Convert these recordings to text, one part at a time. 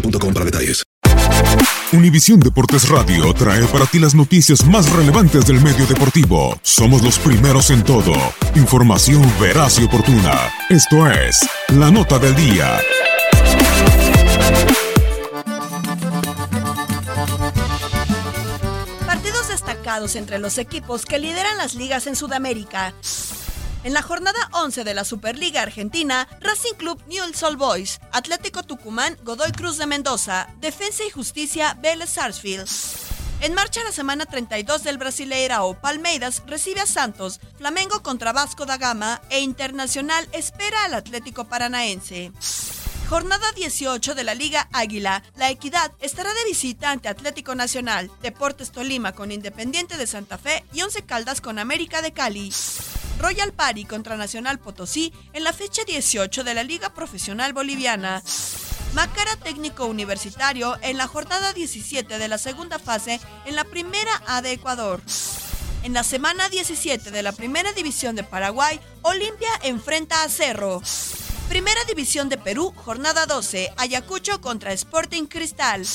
boostmobile.com para. Univisión Deportes Radio trae para ti las noticias más relevantes del medio deportivo. Somos los primeros en todo. Información veraz y oportuna. Esto es La Nota del Día. Partidos destacados entre los equipos que lideran las ligas en Sudamérica. En la jornada 11 de la Superliga Argentina, Racing Club Newell's Old Boys, Atlético Tucumán, Godoy Cruz de Mendoza, Defensa y Justicia, Vélez Sarsfield. En marcha la semana 32 del Brasileirao, Palmeiras recibe a Santos, Flamengo contra Vasco da Gama e Internacional espera al Atlético Paranaense. Jornada 18 de la Liga Águila. La Equidad estará de visita ante Atlético Nacional, Deportes Tolima con Independiente de Santa Fe y Once Caldas con América de Cali. Royal Party contra Nacional Potosí en la fecha 18 de la Liga Profesional Boliviana. Macara Técnico Universitario en la jornada 17 de la segunda fase en la Primera A de Ecuador. En la semana 17 de la Primera División de Paraguay, Olimpia enfrenta a Cerro. Primera División de Perú, jornada 12, Ayacucho contra Sporting Cristal.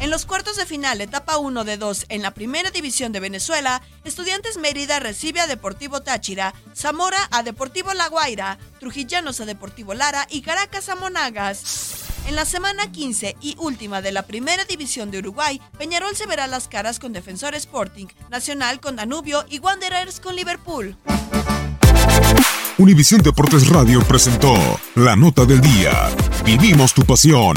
En los cuartos de final, etapa 1 de 2 en la Primera División de Venezuela, Estudiantes Mérida recibe a Deportivo Táchira, Zamora a Deportivo La Guaira, Trujillanos a Deportivo Lara y Caracas a Monagas. En la semana 15 y última de la Primera División de Uruguay, Peñarol se verá las caras con Defensor Sporting, Nacional con Danubio y Wanderers con Liverpool. Univisión Deportes Radio presentó La Nota del Día. Vivimos tu pasión.